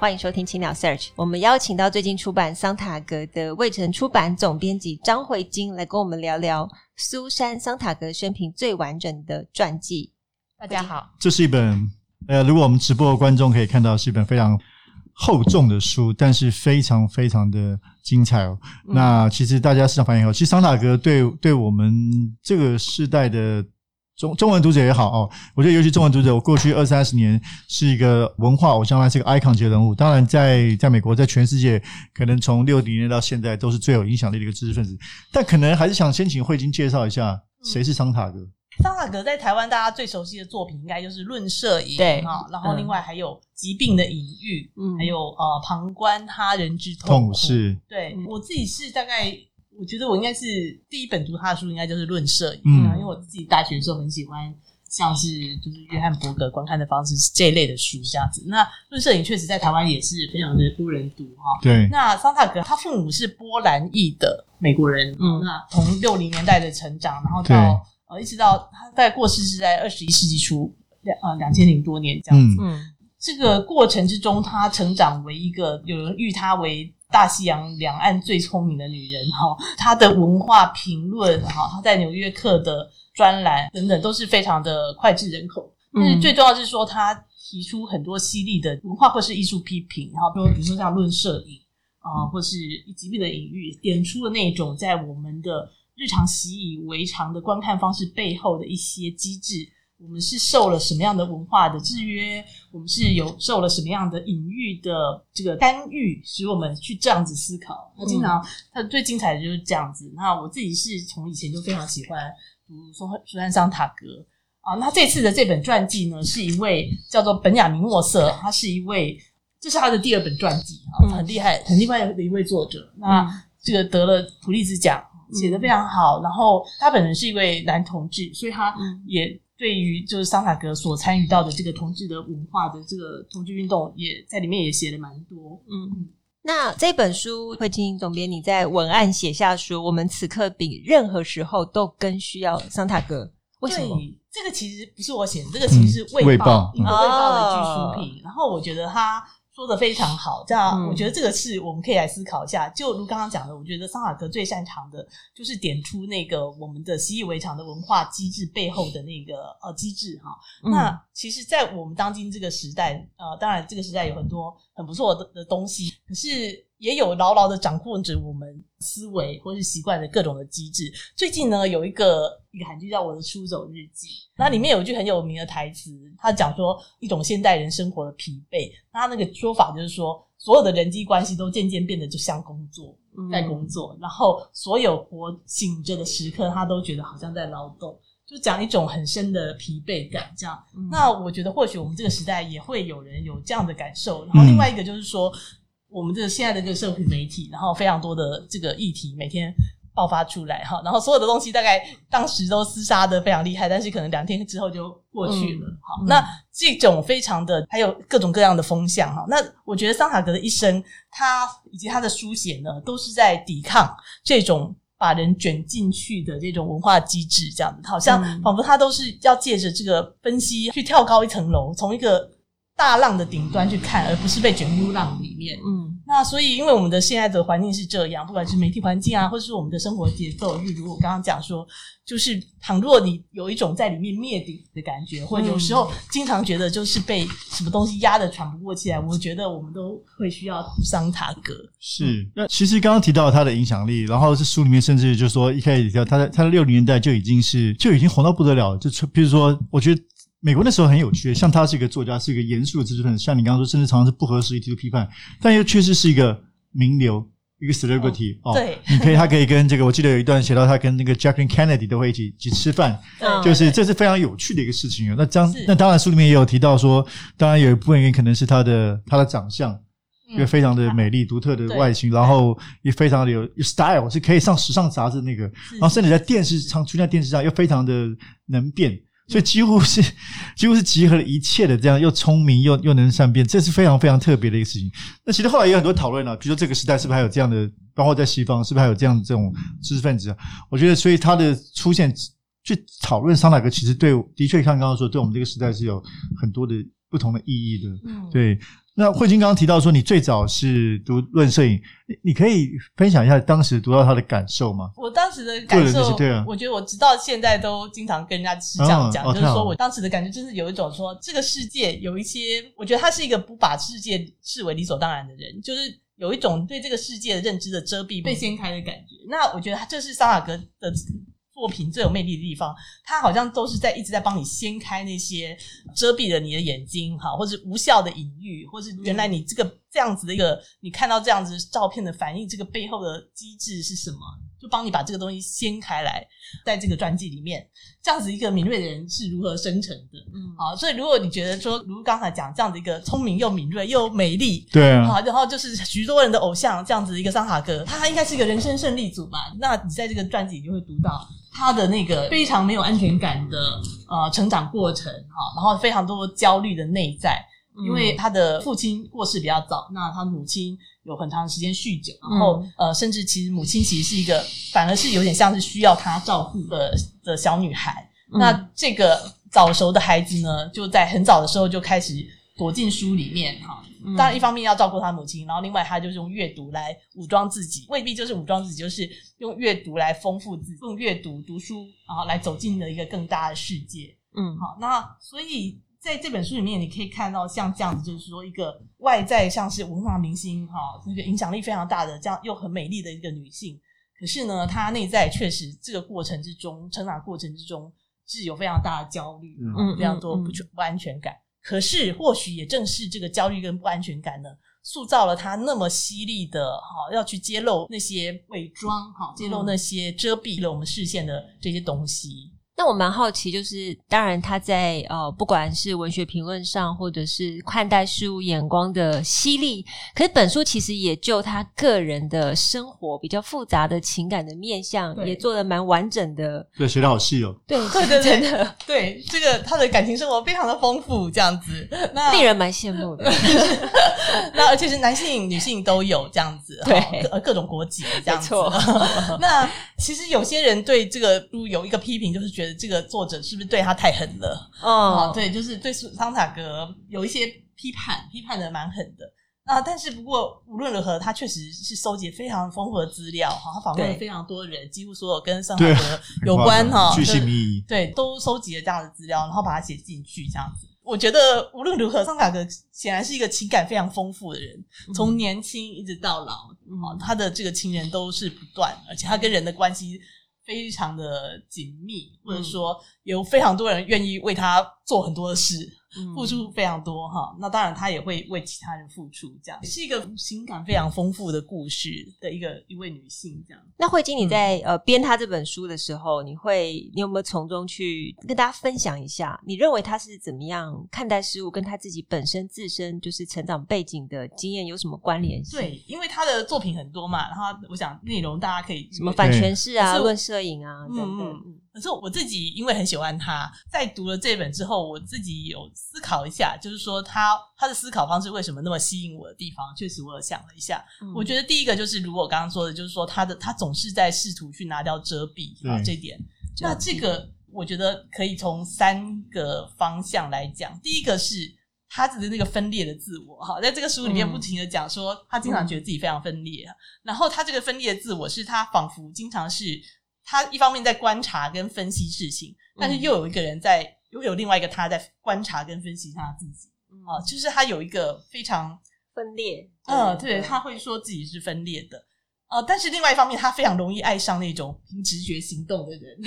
欢迎收听青鸟 Search，我们邀请到最近出版桑塔格的未城出版总编辑张慧晶来跟我们聊聊苏珊桑塔格生平最完整的传记。大家好，这是一本呃，如果我们直播的观众可以看到，是一本非常厚重的书，但是非常非常的精彩哦。嗯、那其实大家市场反应好，其实桑塔格对对我们这个世代的。中中文读者也好哦，我觉得尤其中文读者，我过去二三十年是一个文化偶像，他是一个 icon 级的人物。当然在，在在美国，在全世界，可能从六零年到现在，都是最有影响力的一个知识分子。但可能还是想先请惠晶介绍一下，谁是桑塔格？嗯、桑塔格在台湾大家最熟悉的作品，应该就是《论摄影》对啊，然后另外还有《疾病的隐喻》，嗯，还有呃，旁观他人之痛苦。痛是对我自己是大概。我觉得我应该是第一本读他的书，应该就是《论摄影》嗯，因为我自己大学的时候很喜欢，像是就是约翰伯格观看的方式这一类的书这样子。那《论摄影》确实在台湾也是非常的多人读哈。对。那桑塔格他父母是波兰裔的美国人，嗯，那从六零年代的成长，然后到呃一直到他在过世是在二十一世纪初两呃两千零多年这样子。嗯。这个过程之中，他成长为一个有人誉他为。大西洋两岸最聪明的女人哈，她的文化评论哈，她在《纽约客》的专栏等等都是非常的脍炙人口。但是最重要的是说，她提出很多犀利的文化或是艺术批评，然后比如比如说像论摄影啊，或是疾病的隐喻，点出了那种在我们的日常习以为常的观看方式背后的一些机制。我们是受了什么样的文化的制约？我们是有受了什么样的隐喻的这个干预，使我们去这样子思考？他经常，他最精彩的就是这样子。那我自己是从以前就非常喜欢读苏苏珊桑塔格啊。那这次的这本传记呢，是一位叫做本雅明莫瑟，他是一位，这是他的第二本传记啊，很厉害，很厉害的一位作者。那这个得了普利兹奖，写的非常好。然后他本人是一位男同志，所以他也。对于就是桑塔格所参与到的这个同志的文化的这个同志运动，也在里面也写了蛮多。嗯，那这本书，慧清总编你在文案写下说，我们此刻比任何时候都更需要桑塔格。为什么？这个其实不是我写的，这个其实是卫报，嗯、卫报英国卫报的一句书评。哦、然后我觉得他。说的非常好，这样我觉得这个是我们可以来思考一下。嗯、就如刚刚讲的，我觉得桑塔格最擅长的就是点出那个我们的习以为常的文化机制背后的那个呃机制哈。嗯、那其实，在我们当今这个时代，呃，当然这个时代有很多很不错的的东西，可是。也有牢牢的掌控着我们思维或是习惯的各种的机制。最近呢，有一个一个韩剧叫《我的出走日记》，那里面有一句很有名的台词，他讲说一种现代人生活的疲惫。那他那个说法就是说，所有的人际关系都渐渐变得就像工作，在工作，然后所有活醒着的时刻，他都觉得好像在劳动，就讲一种很深的疲惫感。这样，那我觉得或许我们这个时代也会有人有这样的感受。然后另外一个就是说。我们这个现在的这个社群媒体，然后非常多的这个议题每天爆发出来哈，然后所有的东西大概当时都厮杀的非常厉害，但是可能两天之后就过去了。好，那这种非常的还有各种各样的风向哈，那我觉得桑塔格的一生，他以及他的书写呢，都是在抵抗这种把人卷进去的这种文化机制，这样子，好像仿佛他都是要借着这个分析去跳高一层楼，从一个。大浪的顶端去看，而不是被卷入浪里面。嗯，那所以，因为我们的现在的环境是这样，不管是媒体环境啊，或者是我们的生活节奏，例如我刚刚讲说，就是倘若你有一种在里面灭顶的感觉，或者有时候经常觉得就是被什么东西压得喘不过气来，我觉得我们都会需要桑塔格。是，那其实刚刚提到他的影响力，然后是书里面甚至就是说一开始提到他在他的六零年代就已经是就已经红到不得了，就比如说，我觉得。美国那时候很有趣，像他是一个作家，是一个严肃的知识分子，像你刚刚说，甚至常常是不合时宜提出批判，但又确实是一个名流，一个 celebrity 哦，对，你可以，他可以跟这个，我记得有一段写到他跟那个 Jacqueline Kennedy 都会一起一起吃饭，就是这是非常有趣的一个事情。那当那当然书里面也有提到说，当然有一部分原因可能是他的他的长相，一个非常的美丽独特的外形，然后也非常的有 style，是可以上时尚杂志那个，然后甚至在电视上出现在电视上又非常的能变。所以几乎是 几乎是集合了一切的这样，又聪明又又能善变，这是非常非常特别的一个事情。那其实后来也有很多讨论了，比如说这个时代是不是还有这样的，包括在西方是不是还有这样的这种知识分子啊？我觉得，所以他的出现去讨论桑塔格，其实对的确像刚刚说，对我们这个时代是有很多的不同的意义的。嗯，对。那慧君刚刚提到说，你最早是读论摄影，你可以分享一下当时读到他的感受吗？我当时的感受，对啊，我觉得我直到现在都经常跟人家是这样讲，就是说我当时的感觉就是有一种说，这个世界有一些，我觉得他是一个不把世界视为理所当然的人，就是有一种对这个世界的认知的遮蔽被掀开的感觉。那我觉得他这是桑塔格的。作品最有魅力的地方，它好像都是在一直在帮你掀开那些遮蔽了你的眼睛，哈，或者无效的隐喻，或是原来你这个这样子的一个，你看到这样子照片的反应，这个背后的机制是什么？就帮你把这个东西掀开来，在这个传记里面，这样子一个敏锐的人是如何生成的？嗯，好，所以如果你觉得说，如刚才讲这样的一个聪明又敏锐又美丽，对啊，好，然后就是许多人的偶像这样子一个桑塔哥，他应该是一个人生胜利组吧？那你在这个传记里就会读到。他的那个非常没有安全感的呃成长过程哈，然后非常多焦虑的内在，因为他的父亲过世比较早，那他母亲有很长时间酗酒，然后呃，甚至其实母亲其实是一个反而是有点像是需要他照顾的的小女孩。那这个早熟的孩子呢，就在很早的时候就开始躲进书里面哈。当然，一方面要照顾他母亲，然后另外他就是用阅读来武装自己，未必就是武装自己，就是用阅读来丰富自己，用阅读读书，然后来走进了一个更大的世界。嗯，好，那所以在这本书里面，你可以看到像这样子，就是说一个外在像是文化明星哈，那个影响力非常大的这样又很美丽的一个女性，可是呢，她内在确实这个过程之中，成长过程之中是有非常大的焦虑，嗯，非常多不不安全感。可是，或许也正是这个焦虑跟不安全感呢，塑造了她那么犀利的哈，要去揭露那些伪装哈，揭露那些遮蔽了我们视线的这些东西。那我蛮好奇，就是当然他在呃，不管是文学评论上，或者是看待事物眼光的犀利，可是本书其实也就他个人的生活比较复杂的情感的面相，也做的蛮完整的。对，写的好细哦。对对对，真的 对这个他的感情生活非常的丰富，这样子，那令人蛮羡慕的。那而且是男性、女性都有这样子，对，呃，各种国籍这样子。错 那其实有些人对这个书有一个批评，就是觉得。这个作者是不是对他太狠了？哦、oh. 嗯，对，就是对桑塔格有一些批判，批判的蛮狠的。啊，但是不过无论如何，他确实是收集非常丰富的资料哈，他访问了非常多人，对几乎所有跟桑塔格有关哈，巨细靡遗，对，都收集了这样的资料，然后把它写进去，这样子。我觉得无论如何，桑塔格显然是一个情感非常丰富的人，从年轻一直到老，啊，他的这个情人都是不断，而且他跟人的关系。非常的紧密，或者说有非常多人愿意为他做很多的事。付出非常多哈，那当然她也会为其他人付出，这样是一个情感非常丰富的故事的一个一位女性这样。那慧晶你在、嗯、呃编她这本书的时候，你会你有没有从中去跟大家分享一下？你认为她是怎么样看待事物，跟她自己本身自身就是成长背景的经验有什么关联性？对，因为她的作品很多嘛，然后我想内容大家可以什么反诠释啊、论摄影啊等等。嗯嗯可是我自己因为很喜欢他，在读了这本之后，我自己有思考一下，就是说他他的思考方式为什么那么吸引我的地方，确实我有想了一下。嗯、我觉得第一个就是如果我刚刚说的，就是说他的他总是在试图去拿掉遮蔽啊对这点。那这个我觉得可以从三个方向来讲。第一个是他的那个分裂的自我，哈，在这个书里面不停的讲说，他经常觉得自己非常分裂。嗯、然后他这个分裂的自我是他仿佛经常是。他一方面在观察跟分析事情，但是又有一个人在，又有另外一个他在观察跟分析他自己。啊、嗯，就是他有一个非常分裂。嗯，对，他会说自己是分裂的。呃，但是另外一方面，他非常容易爱上那种凭直觉行动的人，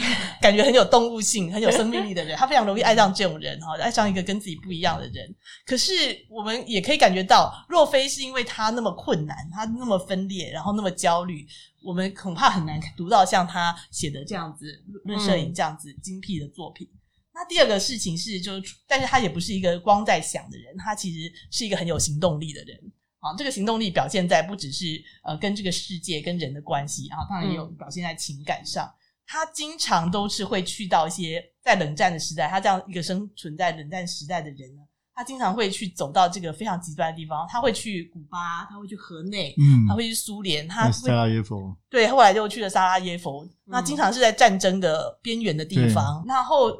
感觉很有动物性、很有生命力的人。他非常容易爱上这种人哈，爱上一个跟自己不一样的人。可是我们也可以感觉到，若非是因为他那么困难，他那么分裂，然后那么焦虑，我们恐怕很难读到像他写的这样子《论摄影》这样子精辟的作品。嗯、那第二个事情是，就是，但是他也不是一个光在想的人，他其实是一个很有行动力的人。啊，这个行动力表现在不只是呃跟这个世界跟人的关系，然后当然也有表现在情感上。嗯、他经常都是会去到一些在冷战的时代，他这样一个生存在冷战时代的人呢，他经常会去走到这个非常极端的地方。他会去古巴，他会去河内，嗯，他会去苏联，他会萨拉耶夫，对，后来就去了萨拉耶夫。那经常是在战争的边缘的地方。嗯、然后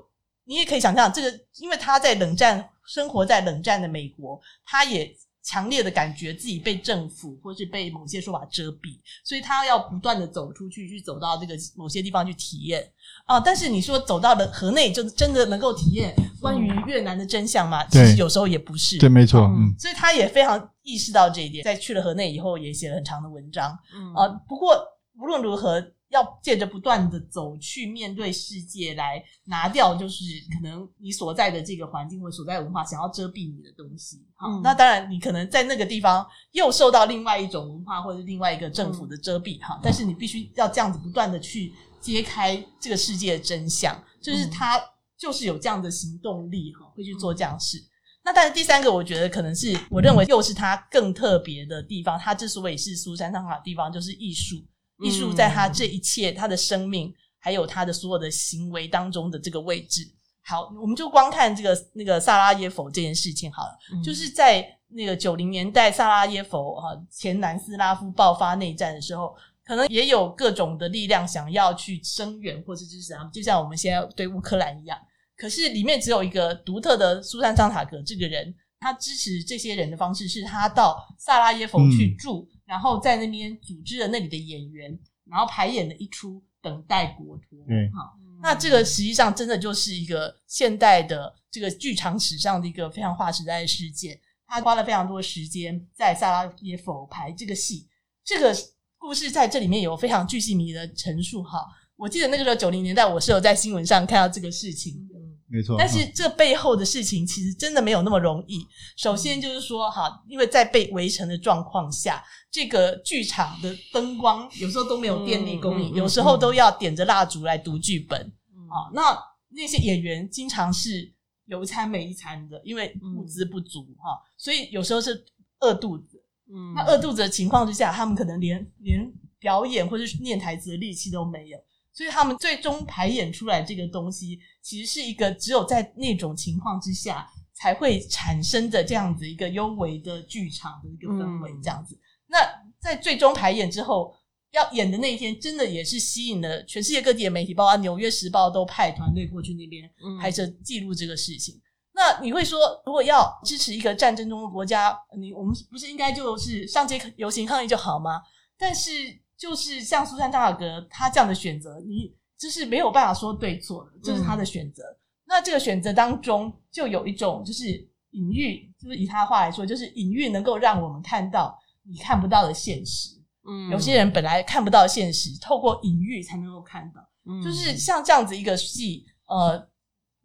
你也可以想象，这个因为他在冷战生活在冷战的美国，他也。强烈的感觉自己被政府或是被某些说法遮蔽，所以他要不断的走出去，去走到这个某些地方去体验啊。但是你说走到了河内，就真的能够体验关于越南的真相吗？嗯、其实有时候也不是。对，没错。嗯，所以他也非常意识到这一点，在去了河内以后，也写了很长的文章。嗯啊，不过无论如何。要借着不断的走去面对世界，来拿掉就是可能你所在的这个环境或所在文化想要遮蔽你的东西。好，嗯、那当然你可能在那个地方又受到另外一种文化或者另外一个政府的遮蔽哈。嗯、但是你必须要这样子不断的去揭开这个世界的真相，就是他就是有这样的行动力哈，会去做这样事。嗯、那但是第三个，我觉得可能是我认为又是他更特别的地方。他之所以是苏珊·桑塔的地方，就是艺术。艺术在他这一切，他的生命，还有他的所有的行为当中的这个位置。好，我们就光看这个那个萨拉耶夫这件事情好了。嗯、就是在那个九零年代，萨拉耶夫哈前南斯拉夫爆发内战的时候，可能也有各种的力量想要去声援或是支持他们，就像我们现在对乌克兰一样。可是里面只有一个独特的苏珊·桑塔格这个人，他支持这些人的方式是他到萨拉耶夫去住。嗯然后在那边组织了那里的演员，然后排演了一出《等待国托》。嗯，好，那这个实际上真的就是一个现代的这个剧场史上的一个非常划时代的事件。他花了非常多时间在萨拉耶夫排这个戏，这个故事在这里面有非常巨细靡遗的陈述。哈，我记得那个时候九零年代，我是有在新闻上看到这个事情。没错，但是这背后的事情其实真的没有那么容易。首先就是说，哈，因为在被围城的状况下，这个剧场的灯光有时候都没有电力供应，有时候都要点着蜡烛来读剧本。啊，那那些演员经常是有一餐没一餐的，因为物资不足哈，所以有时候是饿肚子。嗯，那饿肚子的情况之下，他们可能连连表演或者是念台词的力气都没有。所以他们最终排演出来这个东西，其实是一个只有在那种情况之下才会产生的这样子一个幽微的剧场的一个氛围，这样子。嗯、那在最终排演之后，要演的那一天，真的也是吸引了全世界各地的媒体，包括《纽约时报》都派团队过去那边拍摄记录这个事情。嗯、那你会说，如果要支持一个战争中的国家，你我们不是应该就是上街游行抗议就好吗？但是。就是像苏珊·桑塔格他这样的选择，你就是没有办法说对错，这、就是他的选择。嗯、那这个选择当中，就有一种就是隐喻，就是以他的话来说，就是隐喻能够让我们看到你看不到的现实。嗯，有些人本来看不到现实，透过隐喻才能够看到。嗯，就是像这样子一个戏，呃，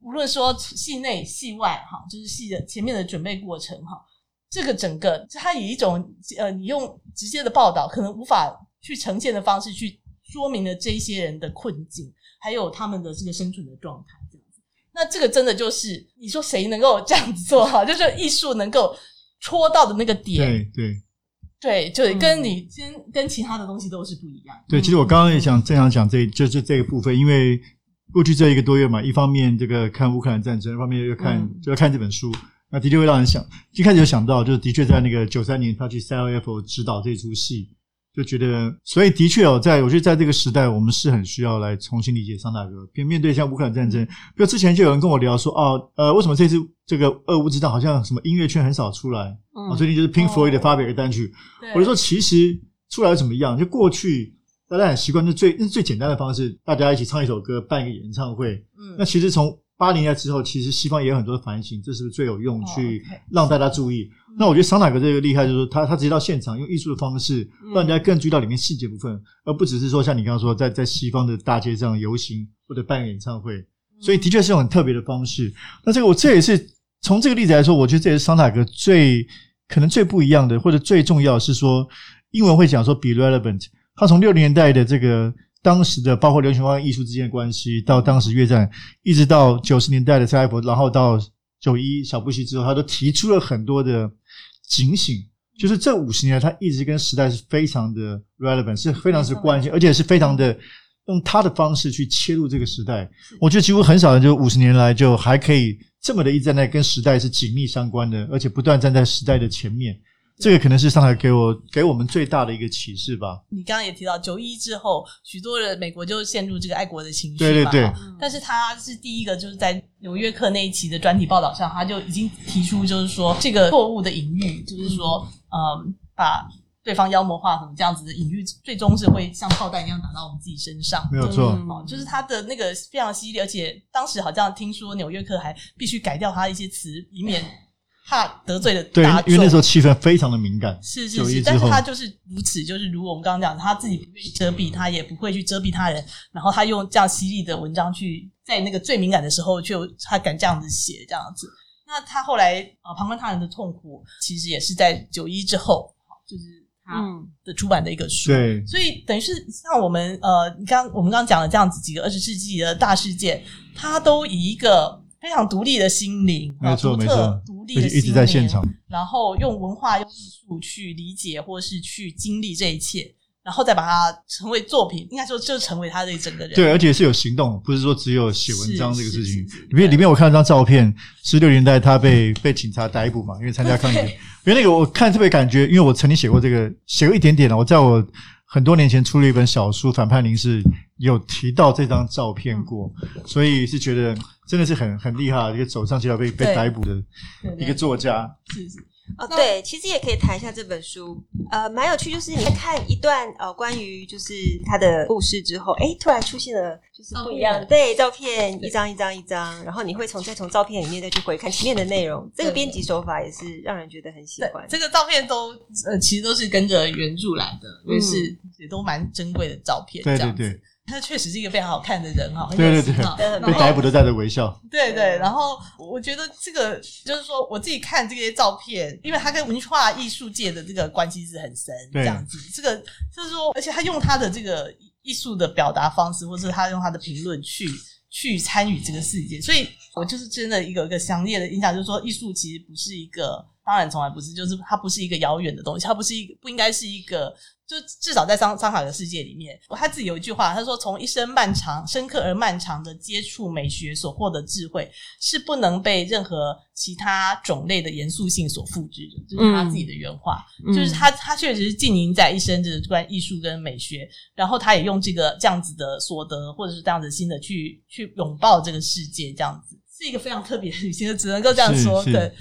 无论说戏内戏外，哈，就是戏的前面的准备过程，哈，这个整个它以一种呃，你用直接的报道可能无法。去呈现的方式，去说明了这一些人的困境，还有他们的这个生存的状态，这样子。那这个真的就是你说谁能够这样子做好，就是艺术能够戳到的那个点。对对对，就跟你先跟其他的东西都是不一样。对，其实我刚刚也想正想讲这，就是这个部分，因为过去这一个多月嘛，一方面这个看乌克兰战争，一方面又看、嗯、就要看这本书，那的确会让人想，一开始就想到，就是的确在那个九三年他去 CLF 指导这出戏。就觉得，所以的确哦，在我觉得在这个时代，我们是很需要来重新理解桑塔格。面面对像乌克兰战争，比如之前就有人跟我聊说，哦，呃，为什么这次这个俄乌之战好像什么音乐圈很少出来？嗯，最近就是 Pink Floyd 的发表一个单曲，哦、我就说其实出来又怎么样？就过去大家很习惯，就最那是最简单的方式，大家一起唱一首歌，办一个演唱会。嗯，那其实从八零年代之后，其实西方也有很多的反省，这是不是最有用，去让大家注意？哦 okay、那我觉得桑塔格这个厉害，就是他他直接到现场，用艺术的方式让大家更注意到里面细节部分，嗯、而不只是说像你刚刚说，在在西方的大街上游行或者办演唱会。所以的确是种很特别的方式。那这个我这也是从这个例子来说，我觉得这也是桑塔格最可能最不一样的，或者最重要的是说，英文会讲说 be relevant。他从六零年代的这个当时的包括流行文化艺术之间的关系，到当时越战，一直到九十年代的蔡艾佛，然后到九一小布希之后，他都提出了很多的警醒，就是这五十年来他一直跟时代是非常的 relevant，是非常是关系，而且是非常的。用他的方式去切入这个时代，我觉得几乎很少人就五十年来就还可以这么的一站在跟时代是紧密相关的，而且不断站在时代的前面。这个可能是上海给我给我们最大的一个启示吧。你刚刚也提到九一之后，许多人美国就陷入这个爱国的情绪，对对对。但是他是第一个，就是在《纽约客》那一期的专题报道上，他就已经提出，就是说这个错误的隐喻，就是说，嗯，把。对方妖魔化什么这样子的隐喻，最终是会像炮弹一样打到我们自己身上。没有错，哦，就是他的那个非常犀利，而且当时好像听说《纽约客》还必须改掉他一些词，以免怕得罪了大众。对，因为那时候气氛非常的敏感。是是是，但是他就是如此，就是如我们刚刚讲，他自己不愿意遮蔽，他也不会去遮蔽他人，然后他用这样犀利的文章去在那个最敏感的时候，就他敢这样子写，这样子。那他后来啊，旁观他人的痛苦，其实也是在九一之后，就是。他，的出版的一个书，对，所以等于是像我们呃，你刚我们刚刚讲的这样子几个二十世纪的大事件，他都以一个非常独立的心灵，没错没错，独立的心灵，一直在现场，然后用文化用艺术去理解或是去经历这一切。然后再把它成为作品，应该说就成为他的一整个人。对，而且是有行动，不是说只有写文章这个事情。里面里面我看了张照片，十六年代他被被警察逮捕嘛，因为参加抗议。因为那个我看特别感觉，因为我曾经写过这个，写过一点点了。我在我很多年前出了一本小书《反叛临时》，有提到这张照片过，所以是觉得真的是很很厉害，一个走上街头被被逮捕的一个作家。是是。哦，对，其实也可以谈一下这本书，呃，蛮有趣，就是你在看一段呃关于就是他的故事之后，哎，突然出现了就是不一样的，对，照片一张一张一张，然后你会从再从照片里面再去回看前面的内容，这个编辑手法也是让人觉得很喜欢。这个照片都呃其实都是跟着原著来的，也是也都蛮珍贵的照片，这样子。对对对。他确实是一个非常好看的人哈，对对对，被逮捕都带着微笑。对对，然后我觉得这个就是说，我自己看这些照片，因为他跟文化艺术界的这个关系是很深，这样子。这个就是说，而且他用他的这个艺术的表达方式，或是他用他的评论去去参与这个世界，所以我就是真的一个一个强烈的印象，就是说，艺术其实不是一个，当然从来不是，就是它不是一个遥远的东西，它不是一个，不应该是一个。就至少在桑桑塔的世界里面，他自己有一句话，他说：“从一生漫长、深刻而漫长的接触美学所获得智慧，是不能被任何其他种类的严肃性所复制的。”这是他自己的原话，嗯、就是他他确实是浸淫在一生这个关于艺术跟美学，然后他也用这个这样子的所得，或者是这样子新的去去拥抱这个世界，这样子。是一个非常特别的女性，只能够这样说。对，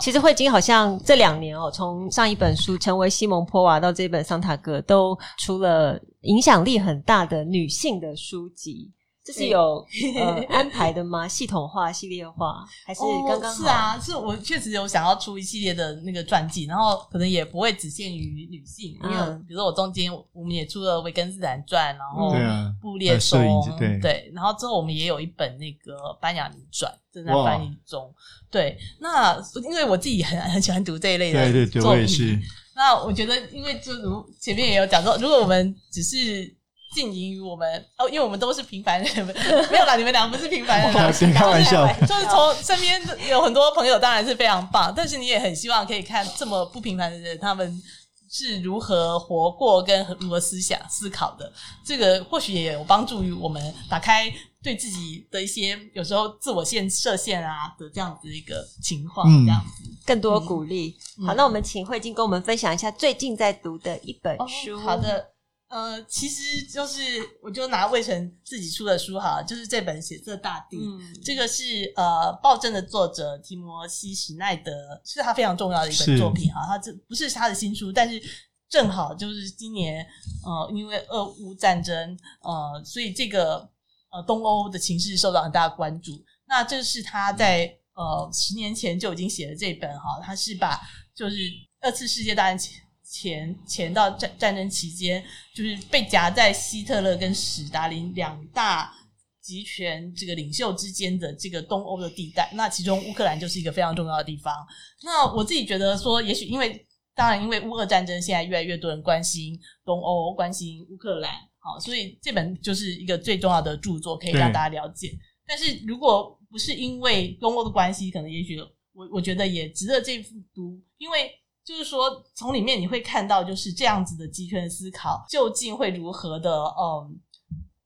其实慧晶好像这两年哦，从上一本书成为西蒙坡娃到这本桑塔格，都出了影响力很大的女性的书籍。这是有呃 安排的吗？系统化、系列化，还是刚刚好？是啊，是我确实有想要出一系列的那个传记，然后可能也不会只限于女性，因为比如说我中间我们也出了维根斯坦传，然后布列松，对，然后之后我们也有一本那个班雅尼传正在翻译中。对，那因为我自己很 很喜欢读这一类的作品，那我觉得，因为就如前面也有讲说，如果我们只是。浸淫于我们哦，因为我们都是平凡人，没有啦，你们两个不是平凡人，开玩笑，就是从身边有很多朋友，当然是非常棒，但是你也很希望可以看这么不平凡的人，他们是如何活过，跟如何思想思考的，这个或许也有帮助于我们打开对自己的一些有时候自我限设限啊的这样子一个情况，这样子、嗯、更多鼓励。嗯、好，那我们请慧晶跟我们分享一下最近在读的一本书。哦、好的。呃，其实就是，我就拿魏晨自己出的书哈，就是这本《血色大地》，嗯，这个是呃，暴政的作者提摩西·史奈德，是他非常重要的一本作品哈。他这不是他的新书，但是正好就是今年呃，因为俄乌战争呃，所以这个呃东欧的情势受到很大的关注。那这是他在呃十年前就已经写的这本哈，他是把就是二次世界大战前前前到战战争期间，就是被夹在希特勒跟史达林两大集权这个领袖之间的这个东欧的地带，那其中乌克兰就是一个非常重要的地方。那我自己觉得说，也许因为当然因为乌俄战争，现在越来越多人关心东欧，关心乌克兰，好，所以这本就是一个最重要的著作，可以让大家了解。但是如果不是因为东欧的关系，可能也许我我觉得也值得这副读，因为就是说从里面你会看到，就是这样子的集权的思考究竟会如何的，嗯。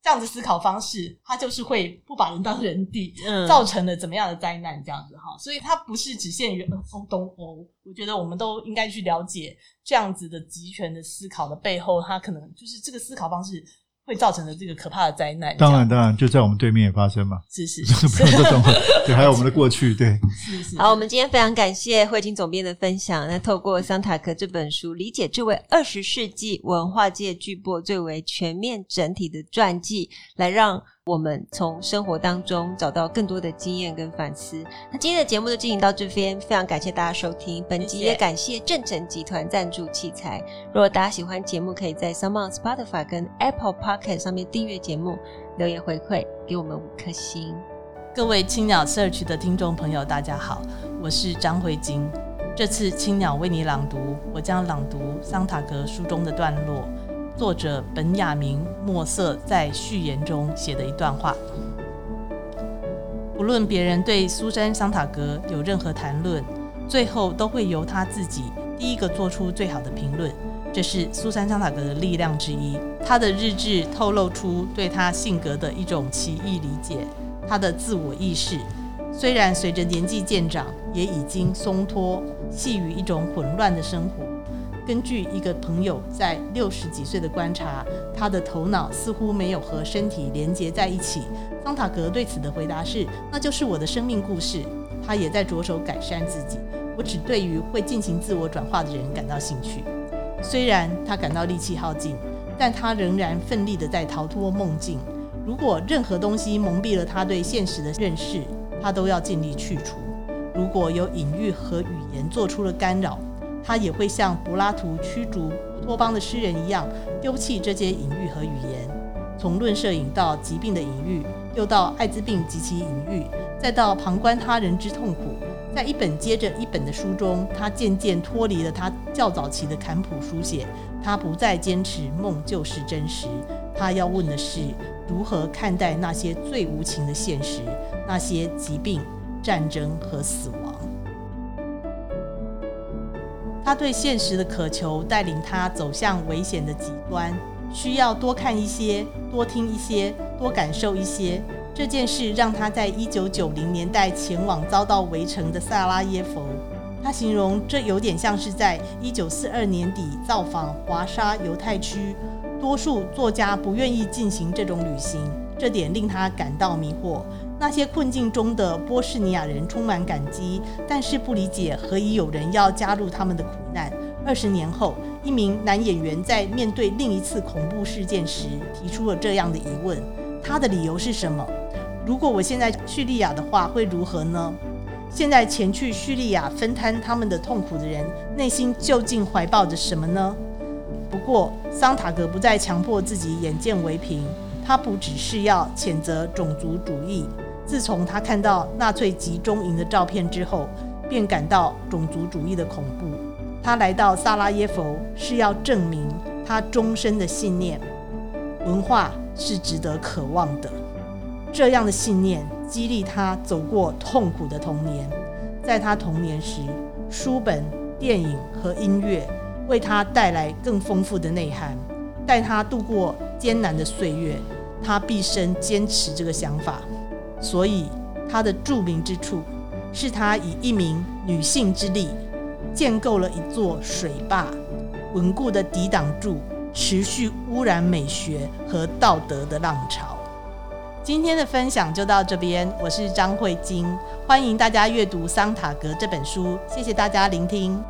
这样子思考方式，它就是会不把人当人地，嗯，造成了怎么样的灾难？这样子哈，所以它不是只限于东欧。我觉得我们都应该去了解这样子的集权的思考的背后，它可能就是这个思考方式。会造成的这个可怕的灾难，当然当然就在我们对面也发生嘛，是是是，不用这种，对，还有我们的过去，对，是是，好，我们今天非常感谢慧晶总编的分享。那透过桑塔克这本书，理解这位二十世纪文化界巨擘最为全面整体的传记，来让。我们从生活当中找到更多的经验跟反思。那今天的节目就进行到这边，非常感谢大家收听本集，也感谢正成集团赞助器材。如果大家喜欢节目，可以在 SoundOn Spotify 跟 Apple Pocket 上面订阅节目，留言回馈给我们五颗星。各位青鸟 Search 的听众朋友，大家好，我是张慧晶。这次青鸟为你朗读，我将朗读桑塔格书中的段落。作者本雅明·莫瑟在序言中写的一段话：不论别人对苏珊·桑塔格有任何谈论，最后都会由他自己第一个做出最好的评论。这是苏珊·桑塔格的力量之一。他的日志透露出对他性格的一种奇异理解。他的自我意识虽然随着年纪渐长，也已经松脱，系于一种混乱的生活。根据一个朋友在六十几岁的观察，他的头脑似乎没有和身体连接在一起。桑塔格对此的回答是：“那就是我的生命故事。”他也在着手改善自己。我只对于会进行自我转化的人感到兴趣。虽然他感到力气耗尽，但他仍然奋力地在逃脱梦境。如果任何东西蒙蔽了他对现实的认识，他都要尽力去除。如果有隐喻和语言做出了干扰，他也会像柏拉图驱逐乌托邦的诗人一样，丢弃这些隐喻和语言。从论摄影到疾病的隐喻，又到艾滋病及其隐喻，再到旁观他人之痛苦，在一本接着一本的书中，他渐渐脱离了他较早期的坎普书写。他不再坚持梦就是真实。他要问的是，如何看待那些最无情的现实，那些疾病、战争和死亡。他对现实的渴求带领他走向危险的极端，需要多看一些，多听一些，多感受一些。这件事让他在一九九零年代前往遭到围城的萨拉耶夫。他形容这有点像是在一九四二年底造访华沙犹太区。多数作家不愿意进行这种旅行，这点令他感到迷惑。那些困境中的波士尼亚人充满感激，但是不理解何以有人要加入他们的苦难。二十年后，一名男演员在面对另一次恐怖事件时提出了这样的疑问：他的理由是什么？如果我现在叙利亚的话，会如何呢？现在前去叙利亚分摊他们的痛苦的人，内心究竟怀抱着什么呢？不过，桑塔格不再强迫自己眼见为凭，他不只是要谴责种族主义。自从他看到纳粹集中营的照片之后，便感到种族主义的恐怖。他来到萨拉耶夫是要证明他终身的信念：文化是值得渴望的。这样的信念激励他走过痛苦的童年。在他童年时，书本、电影和音乐为他带来更丰富的内涵，带他度过艰难的岁月。他毕生坚持这个想法。所以，他的著名之处是他以一名女性之力建构了一座水坝，稳固地抵挡住持续污染美学和道德的浪潮。今天的分享就到这边，我是张慧晶，欢迎大家阅读《桑塔格》这本书，谢谢大家聆听。